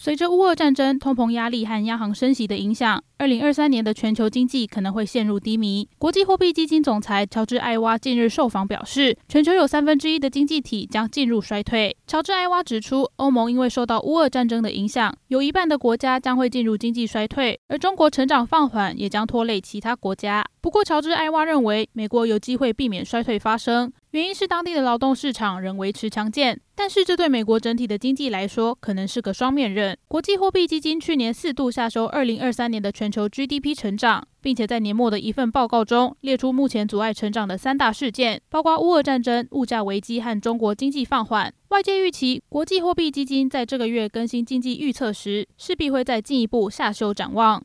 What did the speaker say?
随着乌俄战争、通膨压力和央行升息的影响，二零二三年的全球经济可能会陷入低迷。国际货币基金总裁乔治·艾娃近日受访表示，全球有三分之一的经济体将进入衰退。乔治·艾娃指出，欧盟因为受到乌俄战争的影响，有一半的国家将会进入经济衰退，而中国成长放缓也将拖累其他国家。不过，乔治·艾娃认为，美国有机会避免衰退发生。原因是当地的劳动市场仍维持强健，但是这对美国整体的经济来说可能是个双面刃。国际货币基金去年四度下修二零二三年的全球 GDP 成长，并且在年末的一份报告中列出目前阻碍成长的三大事件，包括乌俄战争、物价危机和中国经济放缓。外界预期，国际货币基金在这个月更新经济预测时，势必会再进一步下修展望。